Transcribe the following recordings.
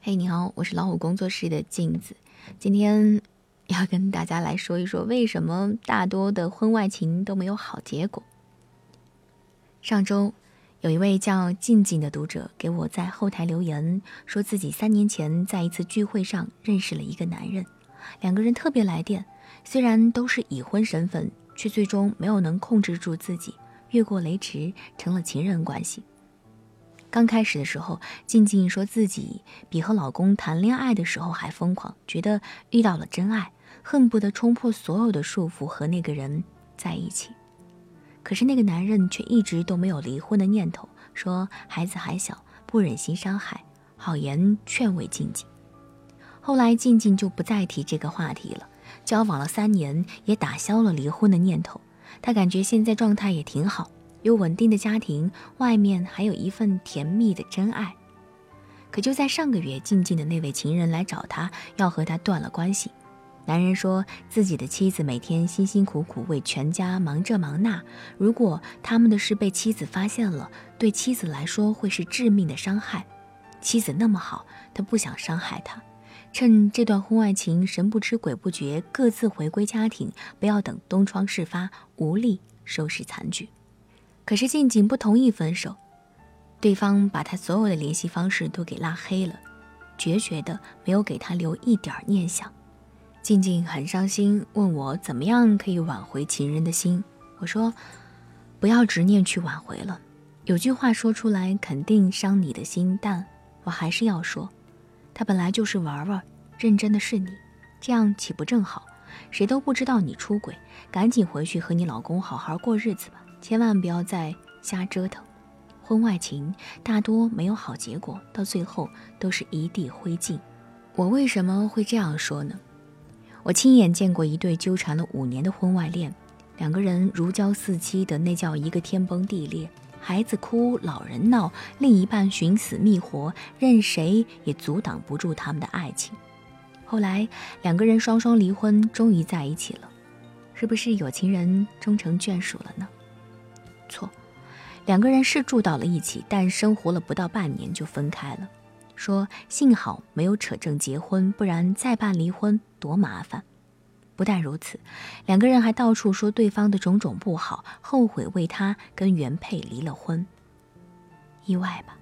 嘿，你好，我是老虎工作室的镜子，今天要跟大家来说一说，为什么大多的婚外情都没有好结果。上周，有一位叫静静的读者给我在后台留言，说自己三年前在一次聚会上认识了一个男人，两个人特别来电，虽然都是已婚身份，却最终没有能控制住自己，越过雷池，成了情人关系。刚开始的时候，静静说自己比和老公谈恋爱的时候还疯狂，觉得遇到了真爱，恨不得冲破所有的束缚和那个人在一起。可是那个男人却一直都没有离婚的念头，说孩子还小，不忍心伤害，好言劝慰静静。后来静静就不再提这个话题了，交往了三年也打消了离婚的念头，她感觉现在状态也挺好。有稳定的家庭，外面还有一份甜蜜的真爱。可就在上个月，静静的那位情人来找他，要和他断了关系。男人说自己的妻子每天辛辛苦苦为全家忙这忙那，如果他们的事被妻子发现了，对妻子来说会是致命的伤害。妻子那么好，他不想伤害她。趁这段婚外情神不知鬼不觉，各自回归家庭，不要等东窗事发，无力收拾残局。可是静静不同意分手，对方把他所有的联系方式都给拉黑了，决绝的没有给他留一点念想。静静很伤心，问我怎么样可以挽回情人的心。我说，不要执念去挽回了。有句话说出来肯定伤你的心，但我还是要说，他本来就是玩玩，认真的是你，这样岂不正好？谁都不知道你出轨，赶紧回去和你老公好好过日子吧。千万不要再瞎折腾，婚外情大多没有好结果，到最后都是一地灰烬。我为什么会这样说呢？我亲眼见过一对纠缠了五年的婚外恋，两个人如胶似漆的，那叫一个天崩地裂。孩子哭，老人闹，另一半寻死觅活，任谁也阻挡不住他们的爱情。后来两个人双双离婚，终于在一起了，是不是有情人终成眷属了呢？错，两个人是住到了一起，但生活了不到半年就分开了。说幸好没有扯证结婚，不然再办离婚多麻烦。不但如此，两个人还到处说对方的种种不好，后悔为他跟原配离了婚。意外吧？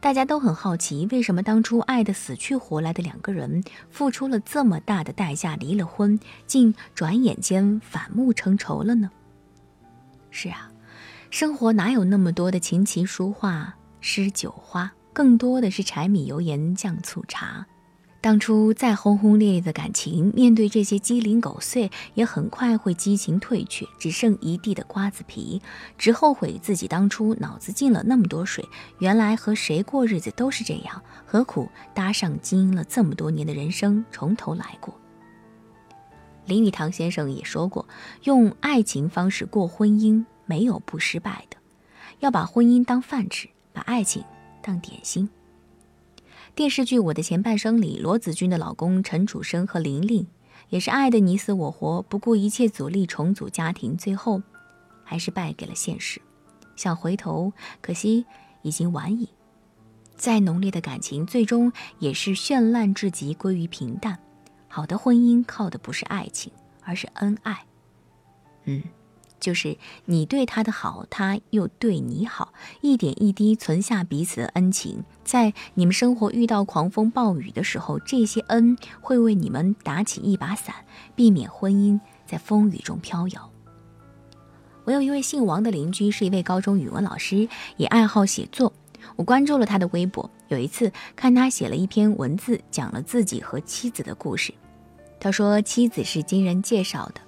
大家都很好奇，为什么当初爱得死去活来的两个人，付出了这么大的代价离了婚，竟转眼间反目成仇了呢？是啊。生活哪有那么多的琴棋书画诗酒花，更多的是柴米油盐酱醋茶。当初再轰轰烈烈的感情，面对这些鸡零狗碎，也很快会激情退却，只剩一地的瓜子皮。只后悔自己当初脑子进了那么多水，原来和谁过日子都是这样，何苦搭上经营了这么多年的人生从头来过？林语堂先生也说过，用爱情方式过婚姻。没有不失败的，要把婚姻当饭吃，把爱情当点心。电视剧《我的前半生》里，罗子君的老公陈楚生和玲玲也是爱的你死我活，不顾一切阻力重组家庭，最后还是败给了现实。想回头，可惜已经晚矣。再浓烈的感情，最终也是绚烂至极，归于平淡。好的婚姻靠的不是爱情，而是恩爱。嗯。就是你对他的好，他又对你好，一点一滴存下彼此的恩情。在你们生活遇到狂风暴雨的时候，这些恩会为你们打起一把伞，避免婚姻在风雨中飘摇。我有一位姓王的邻居，是一位高中语文老师，也爱好写作。我关注了他的微博，有一次看他写了一篇文字，讲了自己和妻子的故事。他说妻子是经人介绍的。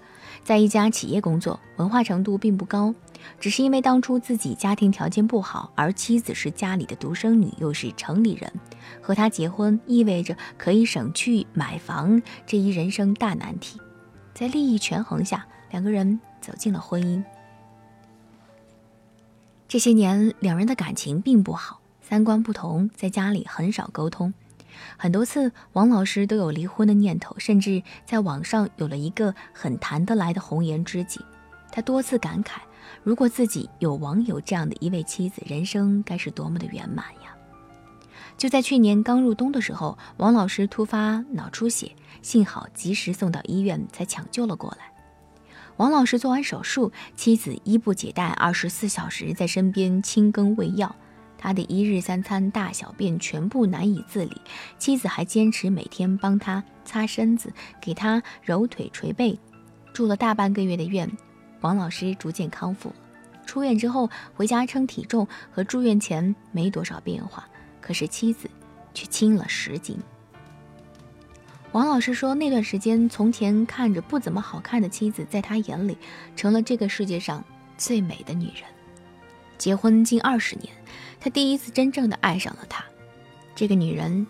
在一家企业工作，文化程度并不高，只是因为当初自己家庭条件不好，而妻子是家里的独生女，又是城里人，和他结婚意味着可以省去买房这一人生大难题。在利益权衡下，两个人走进了婚姻。这些年，两人的感情并不好，三观不同，在家里很少沟通。很多次，王老师都有离婚的念头，甚至在网上有了一个很谈得来的红颜知己。他多次感慨，如果自己有网友这样的一位妻子，人生该是多么的圆满呀！就在去年刚入冬的时候，王老师突发脑出血，幸好及时送到医院，才抢救了过来。王老师做完手术，妻子衣不解带，二十四小时在身边清羹喂药。他的一日三餐、大小便全部难以自理，妻子还坚持每天帮他擦身子，给他揉腿捶背。住了大半个月的院，王老师逐渐康复。出院之后回家称体重，和住院前没多少变化。可是妻子却轻了十斤。王老师说，那段时间，从前看着不怎么好看的妻子，在他眼里成了这个世界上最美的女人。结婚近二十年，他第一次真正的爱上了她。这个女人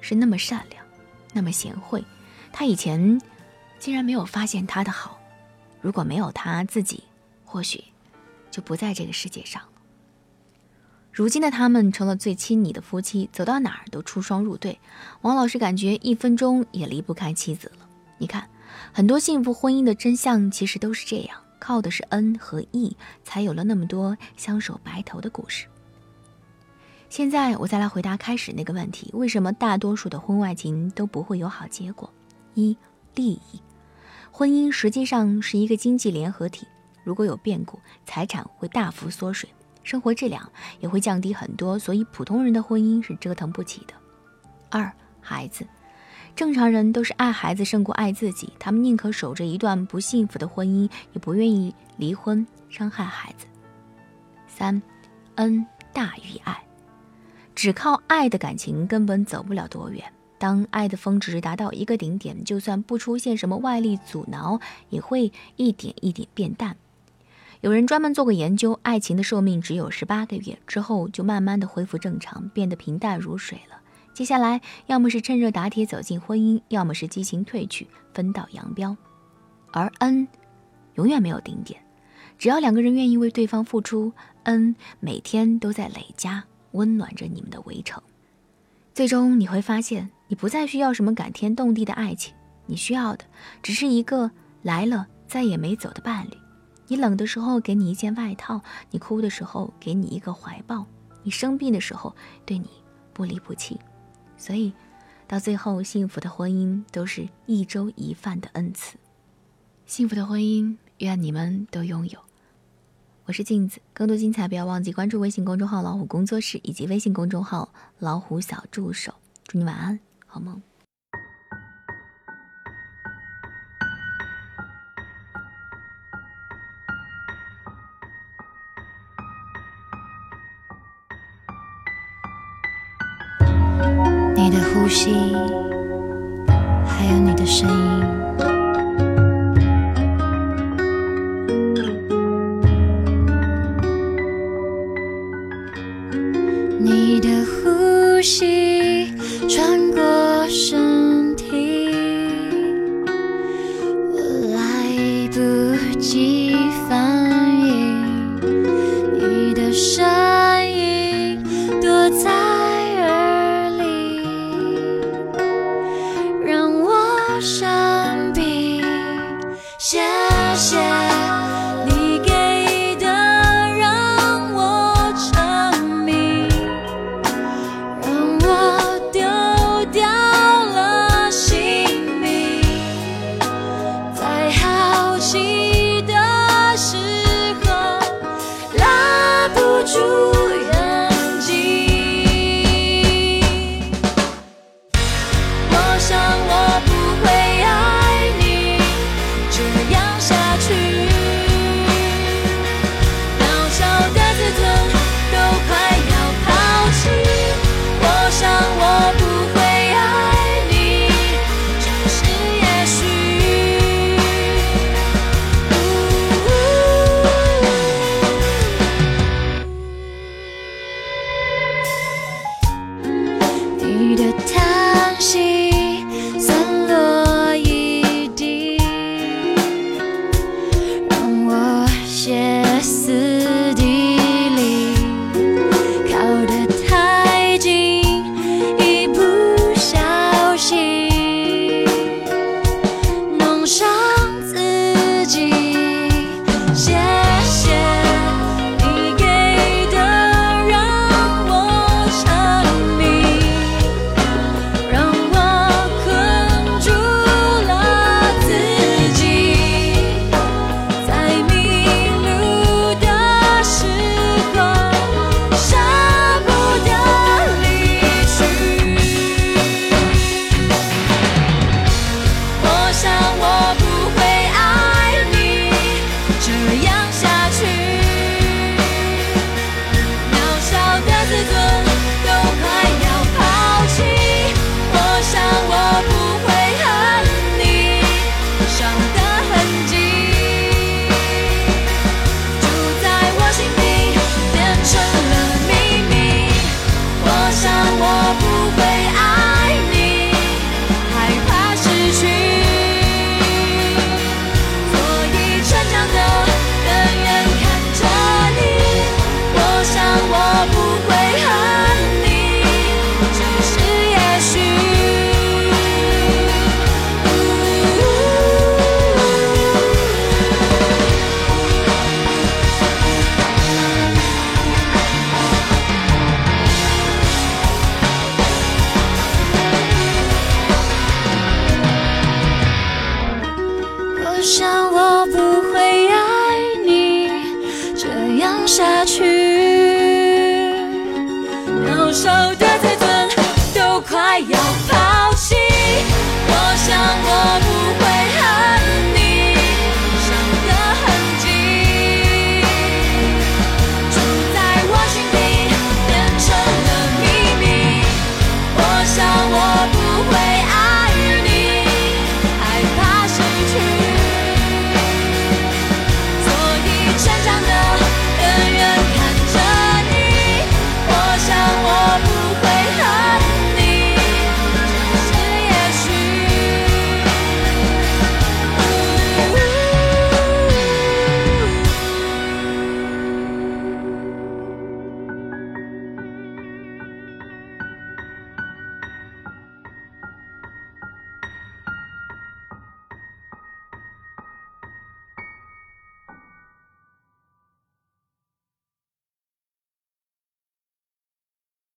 是那么善良，那么贤惠，他以前竟然没有发现她的好。如果没有她，自己或许就不在这个世界上了。如今的他们成了最亲昵的夫妻，走到哪儿都出双入对。王老师感觉一分钟也离不开妻子了。你看，很多幸福婚姻的真相其实都是这样，靠的是恩和义，才有了那么多相守白头的故事。现在我再来回答开始那个问题：为什么大多数的婚外情都不会有好结果？一、利益。婚姻实际上是一个经济联合体，如果有变故，财产会大幅缩水。生活质量也会降低很多，所以普通人的婚姻是折腾不起的。二孩子，正常人都是爱孩子胜过爱自己，他们宁可守着一段不幸福的婚姻，也不愿意离婚伤害孩子。三恩大于爱，只靠爱的感情根本走不了多远。当爱的峰值达到一个顶点，就算不出现什么外力阻挠，也会一点一点变淡。有人专门做过研究，爱情的寿命只有十八个月，之后就慢慢的恢复正常，变得平淡如水了。接下来，要么是趁热打铁走进婚姻，要么是激情褪去，分道扬镳。而恩，永远没有顶点，只要两个人愿意为对方付出，恩每天都在累加，温暖着你们的围城。最终你会发现，你不再需要什么感天动地的爱情，你需要的只是一个来了再也没走的伴侣。你冷的时候给你一件外套，你哭的时候给你一个怀抱，你生病的时候对你不离不弃，所以到最后，幸福的婚姻都是一粥一饭的恩赐。幸福的婚姻，愿你们都拥有。我是镜子，更多精彩不要忘记关注微信公众号“老虎工作室”以及微信公众号“老虎小助手”。祝你晚安，好梦。你的呼吸，还有你的声音。你的呼吸穿过谢。笑